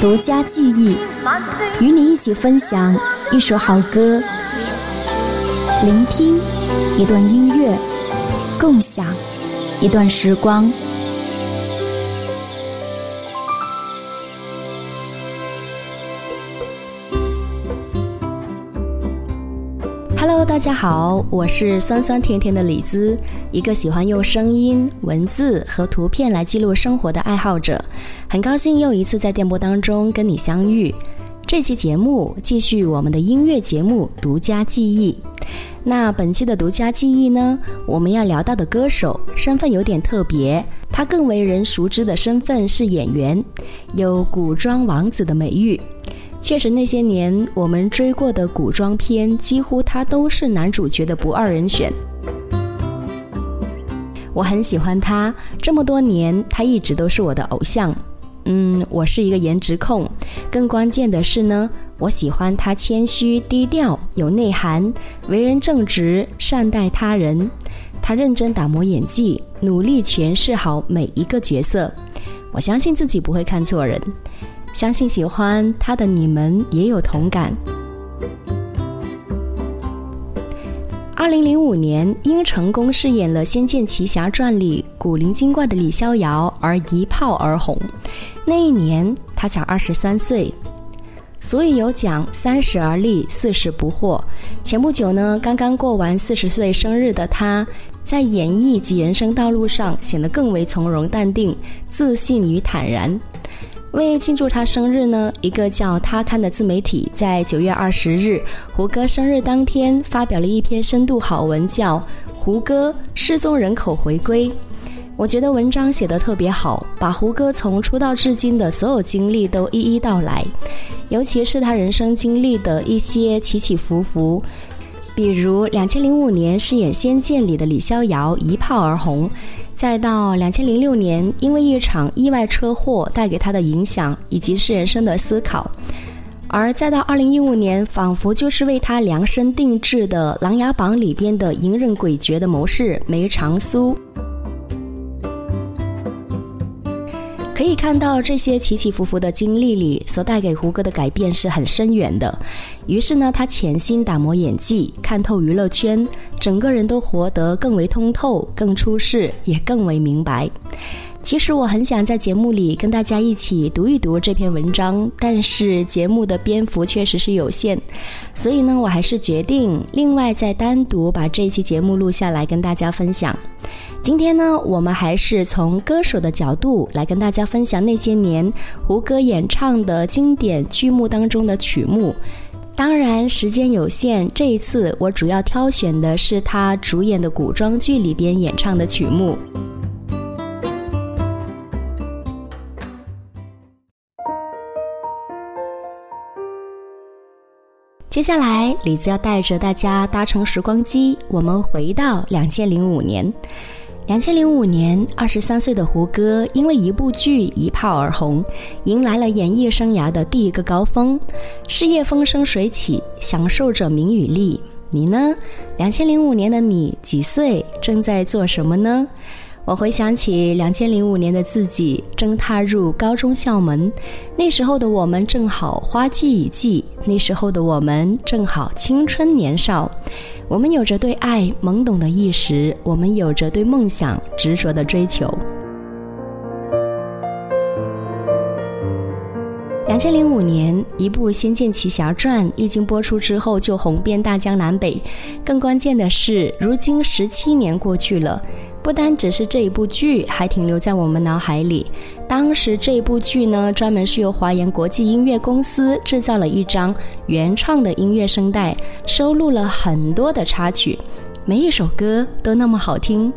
独家记忆，与。你一起分享一首好歌，聆听一段音乐，共享一段时光。大家好，我是酸酸甜甜的李兹，一个喜欢用声音、文字和图片来记录生活的爱好者。很高兴又一次在电波当中跟你相遇。这期节目继续我们的音乐节目《独家记忆》。那本期的独家记忆呢，我们要聊到的歌手身份有点特别，他更为人熟知的身份是演员，有“古装王子”的美誉。确实，那些年我们追过的古装片，几乎他都是男主角的不二人选。我很喜欢他，这么多年他一直都是我的偶像。嗯，我是一个颜值控，更关键的是呢，我喜欢他谦虚低调、有内涵，为人正直，善待他人。他认真打磨演技，努力诠释好每一个角色。我相信自己不会看错人。相信喜欢他的你们也有同感。二零零五年，因成功饰演了《仙剑奇侠传》里古灵精怪的李逍遥而一炮而红。那一年，他才二十三岁。所以有讲“三十而立，四十不惑”。前不久呢，刚刚过完四十岁生日的他，在演艺及人生道路上显得更为从容淡定、自信与坦然。为庆祝他生日呢，一个叫“他刊”的自媒体在九月二十日，胡歌生日当天发表了一篇深度好文，叫《胡歌失踪人口回归》。我觉得文章写得特别好，把胡歌从出道至今的所有经历都一一道来，尤其是他人生经历的一些起起伏伏，比如两千零五年饰演《仙剑》里的李逍遥一炮而红。再到两千零六年，因为一场意外车祸带给他的影响，以及是人生的思考；而再到二零一五年，仿佛就是为他量身定制的《琅琊榜》里边的隐忍诡谲的谋士梅长苏。可以看到这些起起伏伏的经历里，所带给胡歌的改变是很深远的。于是呢，他潜心打磨演技，看透娱乐圈，整个人都活得更为通透、更出世，也更为明白。其实我很想在节目里跟大家一起读一读这篇文章，但是节目的篇幅确实是有限，所以呢，我还是决定另外再单独把这一期节目录下来跟大家分享。今天呢，我们还是从歌手的角度来跟大家分享那些年胡歌演唱的经典剧目当中的曲目。当然，时间有限，这一次我主要挑选的是他主演的古装剧里边演唱的曲目。接下来，李子要带着大家搭乘时光机，我们回到两千零五年。两千零五年，二十三岁的胡歌因为一部剧一炮而红，迎来了演艺生涯的第一个高峰，事业风生水起，享受着名与利。你呢？两千零五年的你几岁？正在做什么呢？我回想起两千零五年的自己，正踏入高中校门，那时候的我们正好花季已季，那时候的我们正好青春年少，我们有着对爱懵懂的意识，我们有着对梦想执着的追求。两千零五年，一部《仙剑奇侠传》一经播出之后就红遍大江南北。更关键的是，如今十七年过去了，不单只是这一部剧还停留在我们脑海里。当时这部剧呢，专门是由华研国际音乐公司制造了一张原创的音乐声带，收录了很多的插曲，每一首歌都那么好听。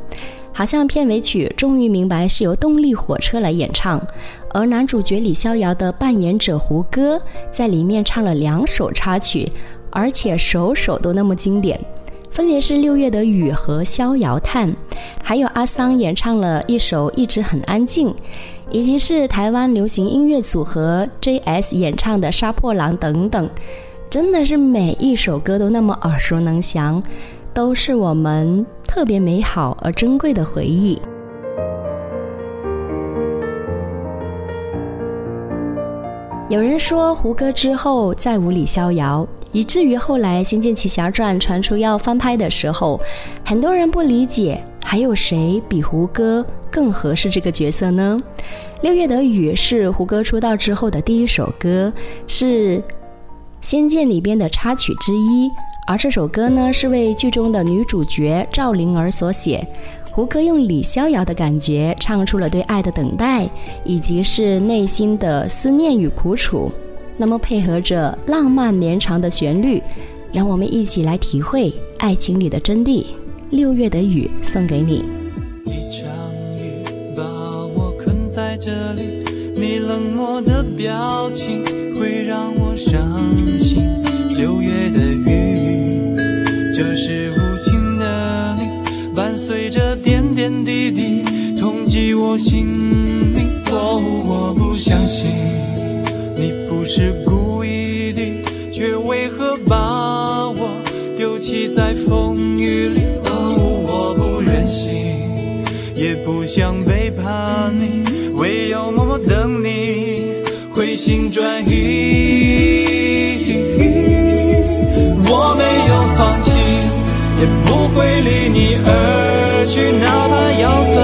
好像片尾曲终于明白是由动力火车来演唱，而男主角李逍遥的扮演者胡歌在里面唱了两首插曲，而且首首都那么经典，分别是《六月的雨》和《逍遥叹》，还有阿桑演唱了一首《一直很安静》，以及是台湾流行音乐组合 J.S 演唱的《杀破狼》等等，真的是每一首歌都那么耳熟能详。都是我们特别美好而珍贵的回忆。有人说胡歌之后再无李逍遥，以至于后来《仙剑奇侠传》传出要翻拍的时候，很多人不理解，还有谁比胡歌更合适这个角色呢？《六月的雨》是胡歌出道之后的第一首歌，是《仙剑》里边的插曲之一。而这首歌呢，是为剧中的女主角赵灵儿所写。胡歌用李逍遥的感觉，唱出了对爱的等待，以及是内心的思念与苦楚。那么配合着浪漫绵长的旋律，让我们一起来体会爱情里的真谛。六月的雨送给你。一场雨把我困在这里，你冷漠的表情会让我伤心。六月的雨就是无情的你，伴随着点点滴滴，痛击我心灵。哦，我不相信你不是故意的，却为何把我丢弃在风雨里？哦，我不忍心，也不想背叛你，唯有默默等你回心转意。我没有放弃，也不会离你而去，哪怕要分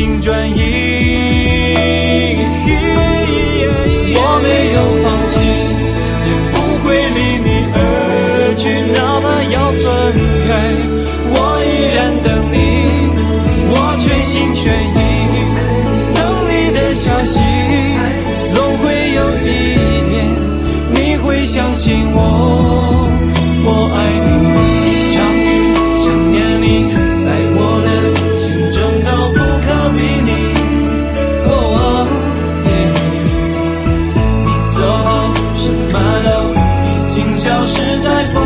心转意。我没有放弃，也不会离你而去，哪怕要分开，我依然等你，我全心全意等你的消息。总会有一天，你会相信我，我爱消失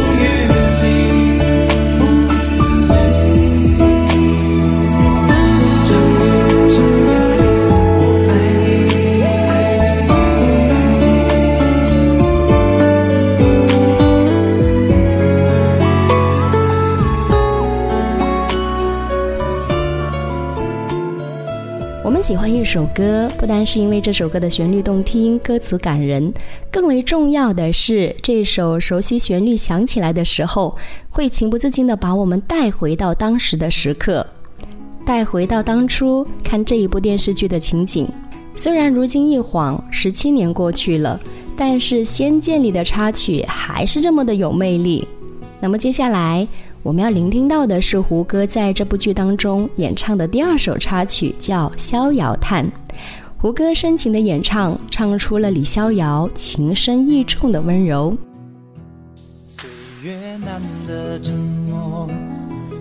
首歌，不单是因为这首歌的旋律动听、歌词感人，更为重要的是，这首熟悉旋律响起来的时候，会情不自禁地把我们带回到当时的时刻，带回到当初看这一部电视剧的情景。虽然如今一晃十七年过去了，但是《仙剑》里的插曲还是这么的有魅力。那么接下来，我们要聆听到的是胡歌在这部剧当中演唱的第二首插曲，叫《逍遥叹》。胡歌深情的演唱，唱出了李逍遥情深意重的温柔。岁月难得沉默，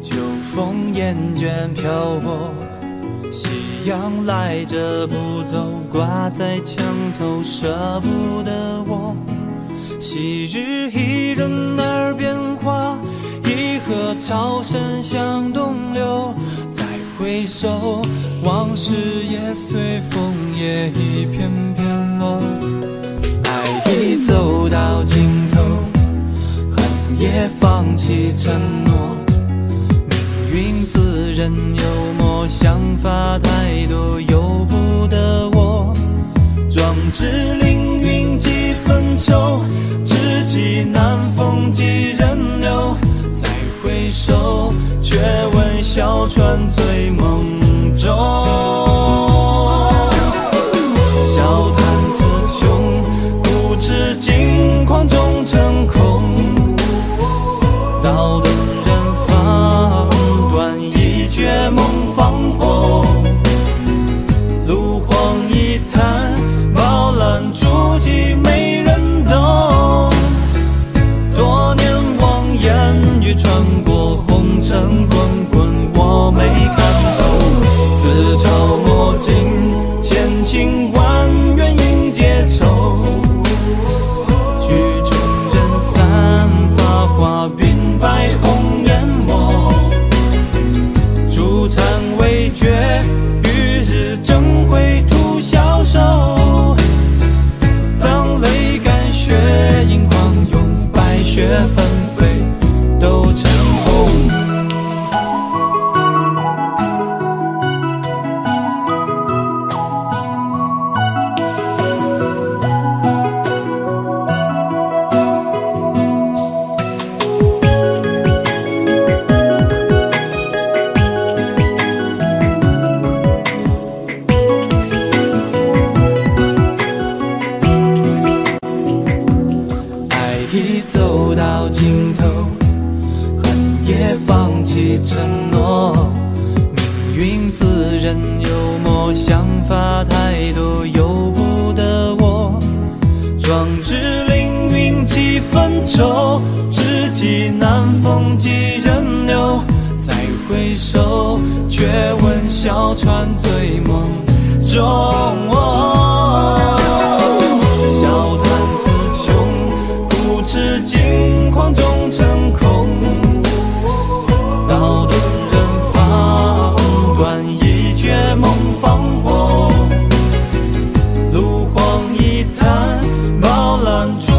秋风厌倦漂泊，夕阳来着不走，挂在墙头舍不得我。昔日伊人耳边话，一河潮声向东流。再回首，往事也随风也一片片落。爱已走到尽头，恨也放弃承诺。命运自认幽默，想法太多，由不得我。壮志凌云分愁，知己难逢几人留。再回首，却闻小船醉梦中。one, two.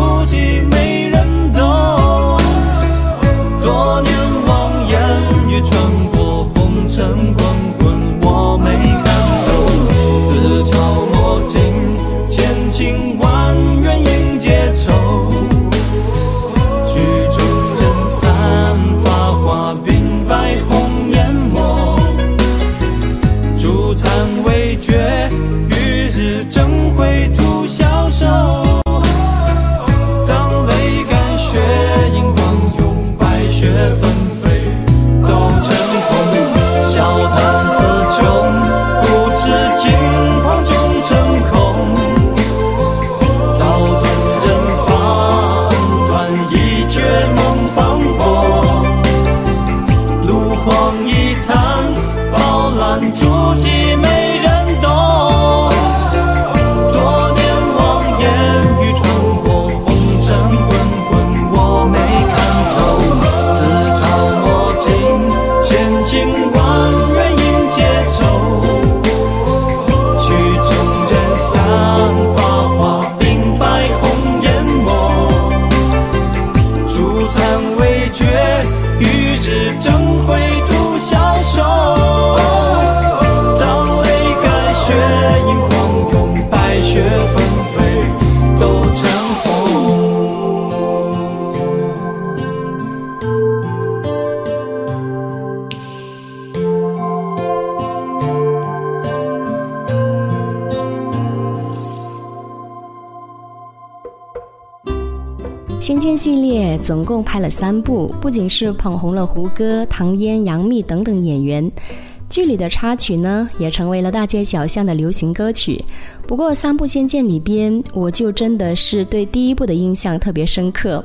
总共拍了三部，不仅是捧红了胡歌、唐嫣、杨幂等等演员，剧里的插曲呢也成为了大街小巷的流行歌曲。不过三部仙剑里边，我就真的是对第一部的印象特别深刻，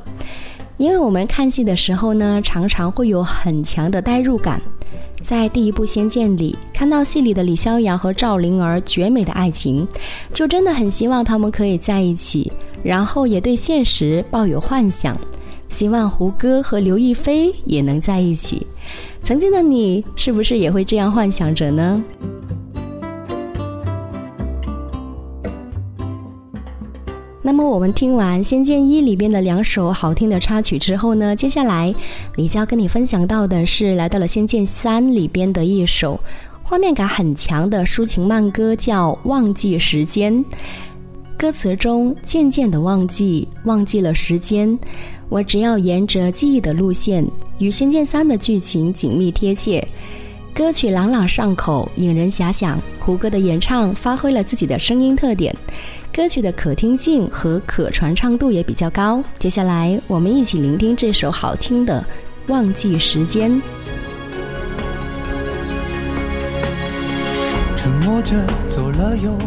因为我们看戏的时候呢，常常会有很强的代入感。在第一部《仙剑》里，看到戏里的李逍遥和赵灵儿绝美的爱情，就真的很希望他们可以在一起。然后也对现实抱有幻想，希望胡歌和刘亦菲也能在一起。曾经的你，是不是也会这样幻想着呢？那么我们听完《仙剑一》里边的两首好听的插曲之后呢，接下来李娇跟你分享到的是来到了《仙剑三》里边的一首画面感很强的抒情慢歌，叫《忘记时间》。歌词中渐渐的忘记，忘记了时间。我只要沿着记忆的路线，与《仙剑三》的剧情紧密贴切。歌曲朗朗上口，引人遐想。胡歌的演唱发挥了自己的声音特点，歌曲的可听性和可传唱度也比较高。接下来，我们一起聆听这首好听的《忘记时间》。沉默着走了有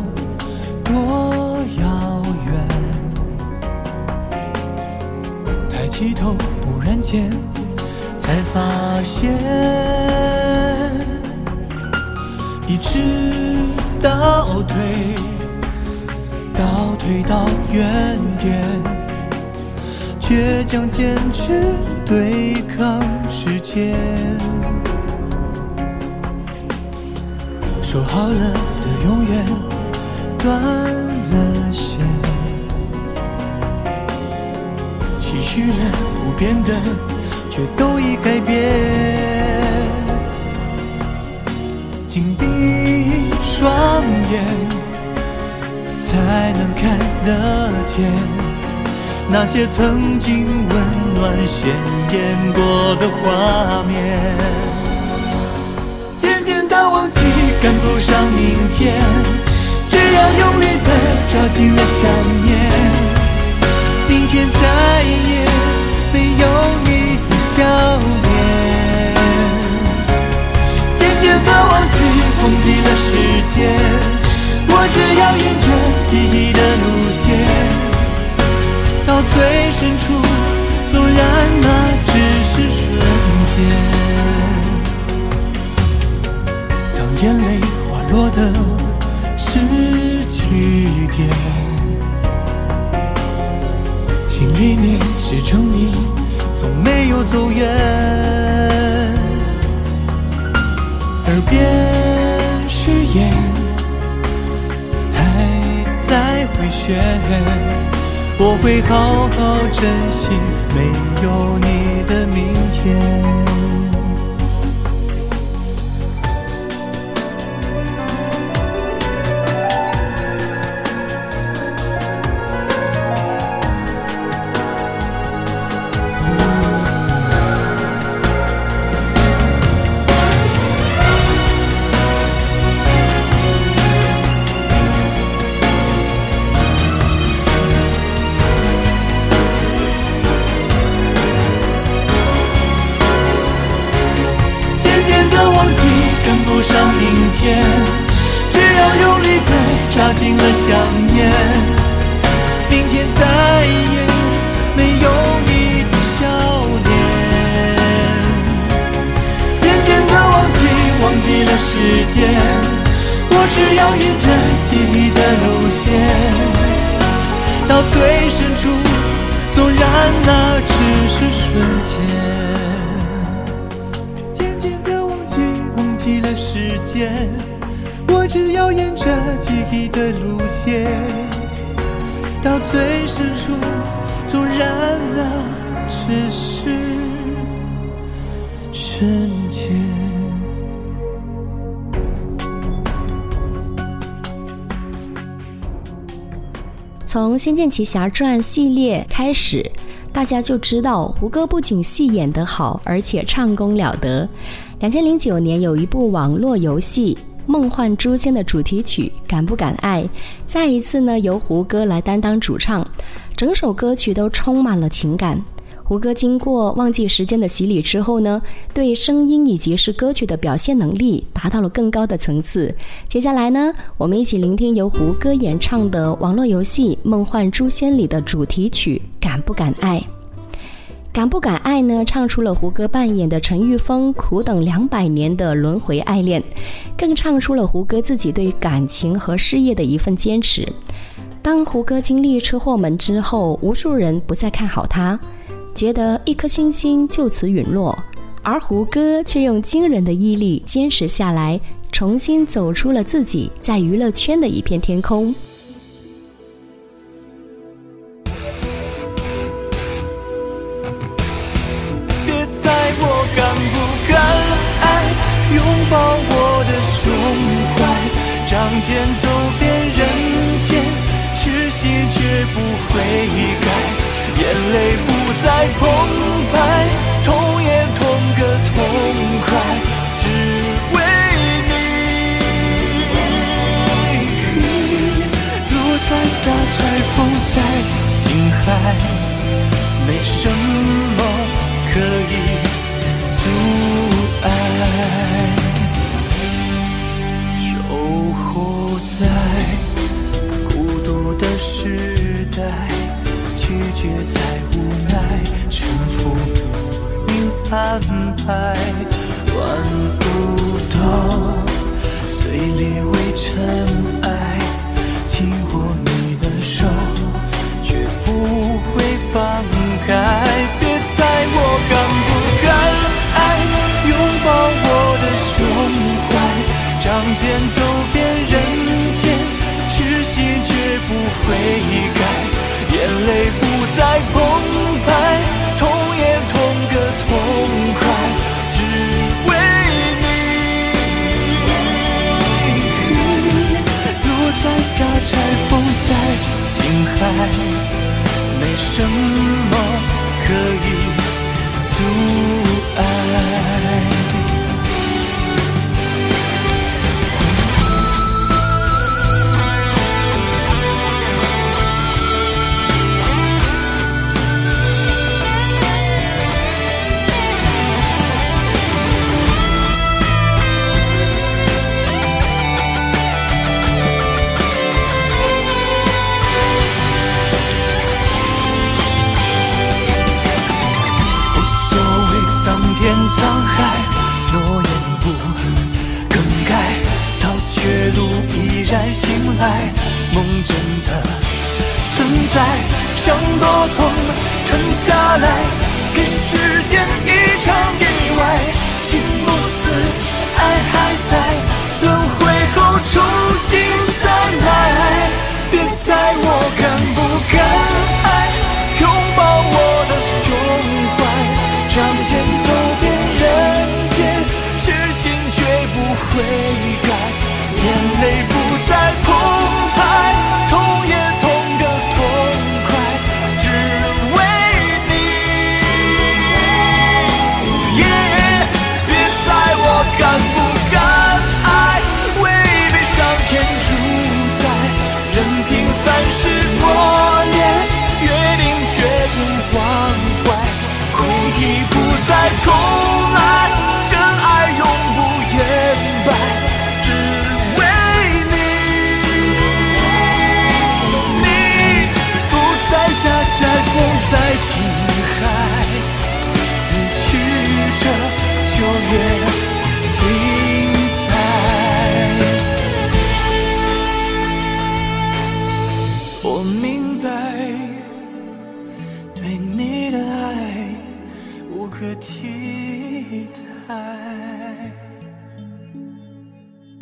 多？起头，忽然间才发现，一直倒退，倒退到原点，倔强坚持对抗时间。说好了的永远，断了线。去了不变的，却都已改变。紧闭双眼，才能看得见那些曾经温暖鲜艳过的画面。渐渐的忘记，赶不上明天，只要用力的抓紧了想念。明天再也没有你的笑脸，渐渐的忘记，忘记了时间，我只要沿着记忆的路线，到最深处，纵然那只是瞬间，当眼泪滑落的失去点。心里面是成你，从没有走远。耳边誓言还在回旋，我会好好珍惜没有你的明天。但那只是瞬间，渐渐的忘记，忘记了时间，我只要沿着记忆的路线。到最深处，纵然那只是瞬间。从仙剑奇侠传系列开始。大家就知道胡歌不仅戏演得好，而且唱功了得。两千零九年有一部网络游戏《梦幻诛仙》的主题曲《敢不敢爱》，再一次呢由胡歌来担当主唱，整首歌曲都充满了情感。胡歌经过忘记时间的洗礼之后呢，对声音以及是歌曲的表现能力达到了更高的层次。接下来呢，我们一起聆听由胡歌演唱的网络游戏《梦幻诛仙》里的主题曲《敢不敢爱》。敢不敢爱呢？唱出了胡歌扮演的陈玉峰苦等两百年的轮回爱恋，更唱出了胡歌自己对感情和事业的一份坚持。当胡歌经历车祸门之后，无数人不再看好他。觉得一颗星星就此陨落，而胡歌却用惊人的毅力坚持下来，重新走出了自己在娱乐圈的一片天空。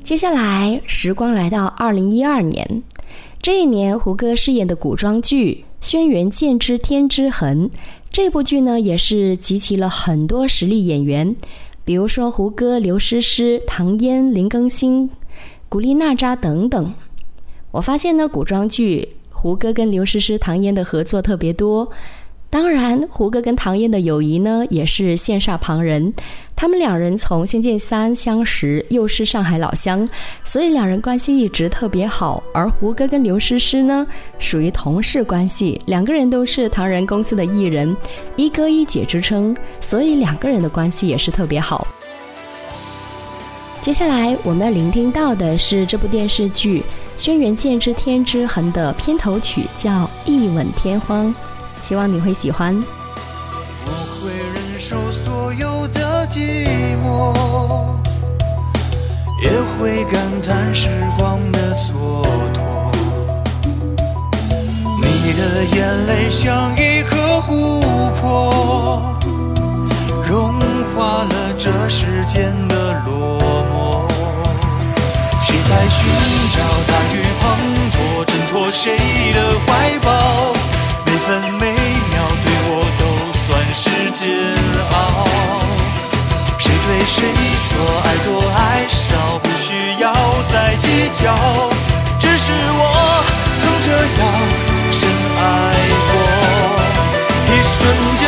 接下来，时光来到二零一二年，这一年，胡歌饰演的古装剧《轩辕剑之天之痕》这部剧呢，也是集齐了很多实力演员，比如说胡歌、刘诗诗、唐嫣、林更新、古力娜扎等等。我发现呢，古装剧胡歌跟刘诗诗、唐嫣的合作特别多。当然，胡歌跟唐嫣的友谊呢，也是羡煞旁人。他们两人从《仙剑三》相识，又是上海老乡，所以两人关系一直特别好。而胡歌跟刘诗诗呢，属于同事关系，两个人都是唐人公司的艺人，一哥一姐之称，所以两个人的关系也是特别好。接下来我们要聆听到的是这部电视剧《轩辕剑之天之痕》的片头曲，叫《一吻天荒》。希望你会喜欢。我会忍受所有的寂寞，也会感叹时光的蹉跎。你的眼泪像一颗琥珀，融化了这世间的落寞。谁在寻找大雨滂沱，挣脱谁的怀抱？分每秒对我都算是煎熬。谁对谁错，爱多爱少，不需要再计较。只是我曾这样深爱过，一瞬间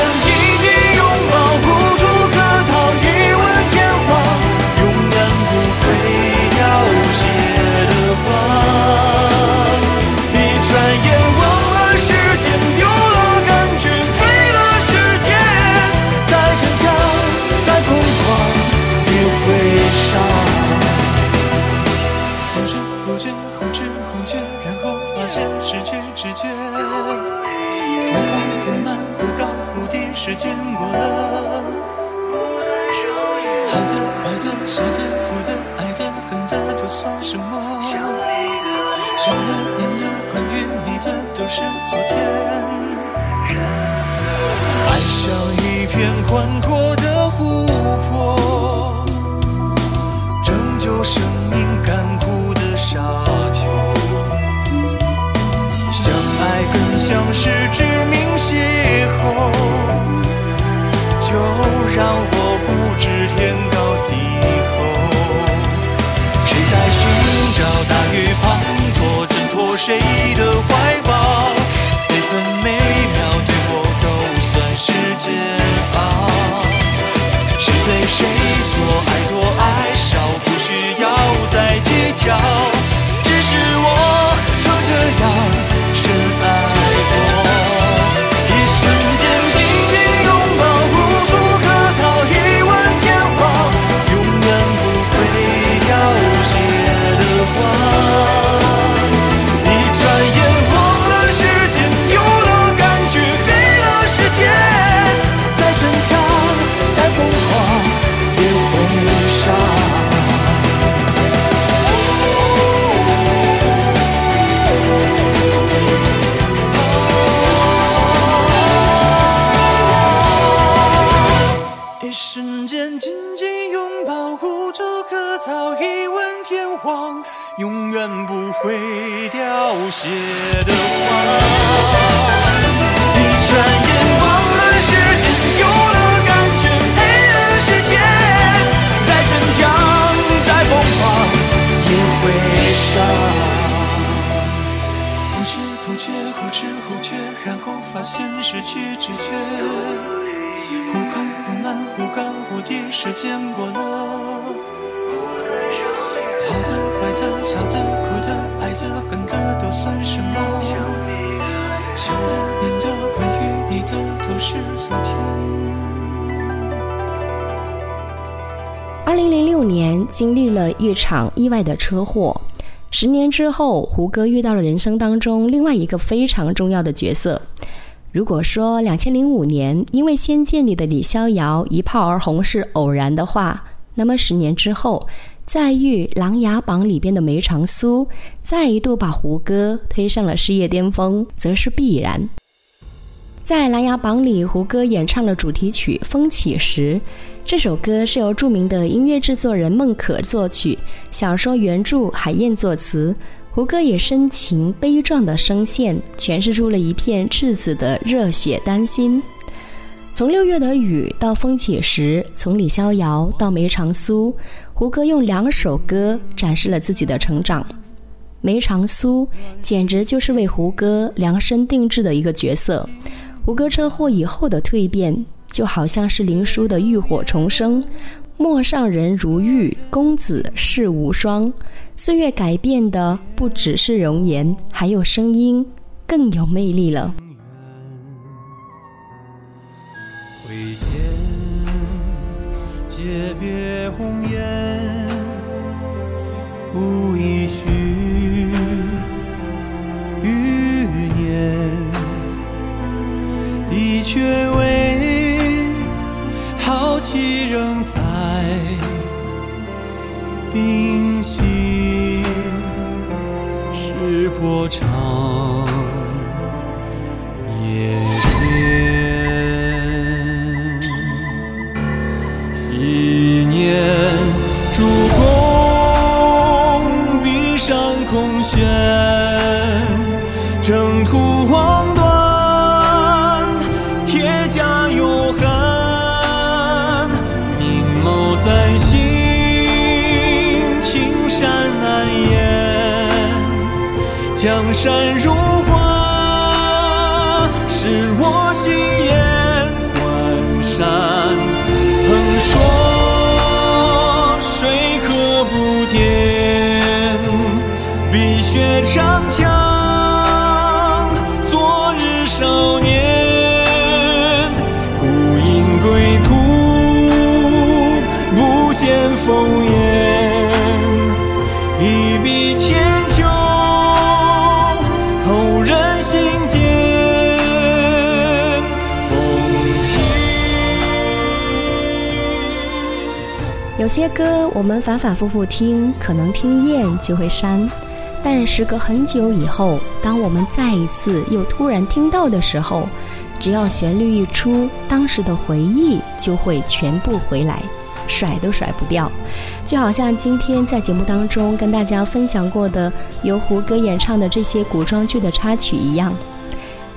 宽阔谁错，爱多爱少，不需要再计较。低，时间过了。好的、坏的、笑的、哭的、爱的、恨的，都算什么？想的、念的、关于你的，都是昨天。二零零六年经历了一场意外的车祸，十年之后，胡歌遇到了人生当中另外一个非常重要的角色。如果说两千零五年因为《仙剑》里的李逍遥一炮而红是偶然的话，那么十年之后再遇《琅琊榜》里边的梅长苏，再一度把胡歌推上了事业巅峰，则是必然。在《琅琊榜》里，胡歌演唱了主题曲《风起时》。这首歌是由著名的音乐制作人孟可作曲，小说原著海燕作词。胡歌也深情悲壮的声线诠释出了一片赤子的热血丹心。从六月的雨到风起时，从李逍遥到梅长苏，胡歌用两首歌展示了自己的成长。梅长苏简直就是为胡歌量身定制的一个角色。胡歌车祸以后的蜕变，就好像是林殊的浴火重生。陌上人如玉，公子世无双。岁月改变的不只是容颜，还有声音，更有魅力了。挥剑，诀别红颜，无一许余年，的确为气仍在冰心，石破长烽烟。一笔千秋，后人心间。风起。有些歌我们反反复复听，可能听厌就会删，但时隔很久以后，当我们再一次又突然听到的时候，只要旋律一出，当时的回忆就会全部回来，甩都甩不掉。就好像今天在节目当中跟大家分享过的由胡歌演唱的这些古装剧的插曲一样。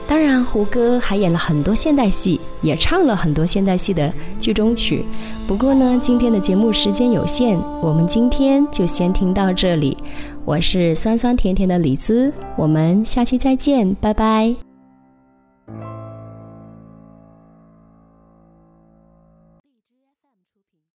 当然，胡歌还演了很多现代戏，也唱了很多现代戏的剧中曲。不过呢，今天的节目时间有限，我们今天就先听到这里。我是酸酸甜甜的李子，我们下期再见，拜拜。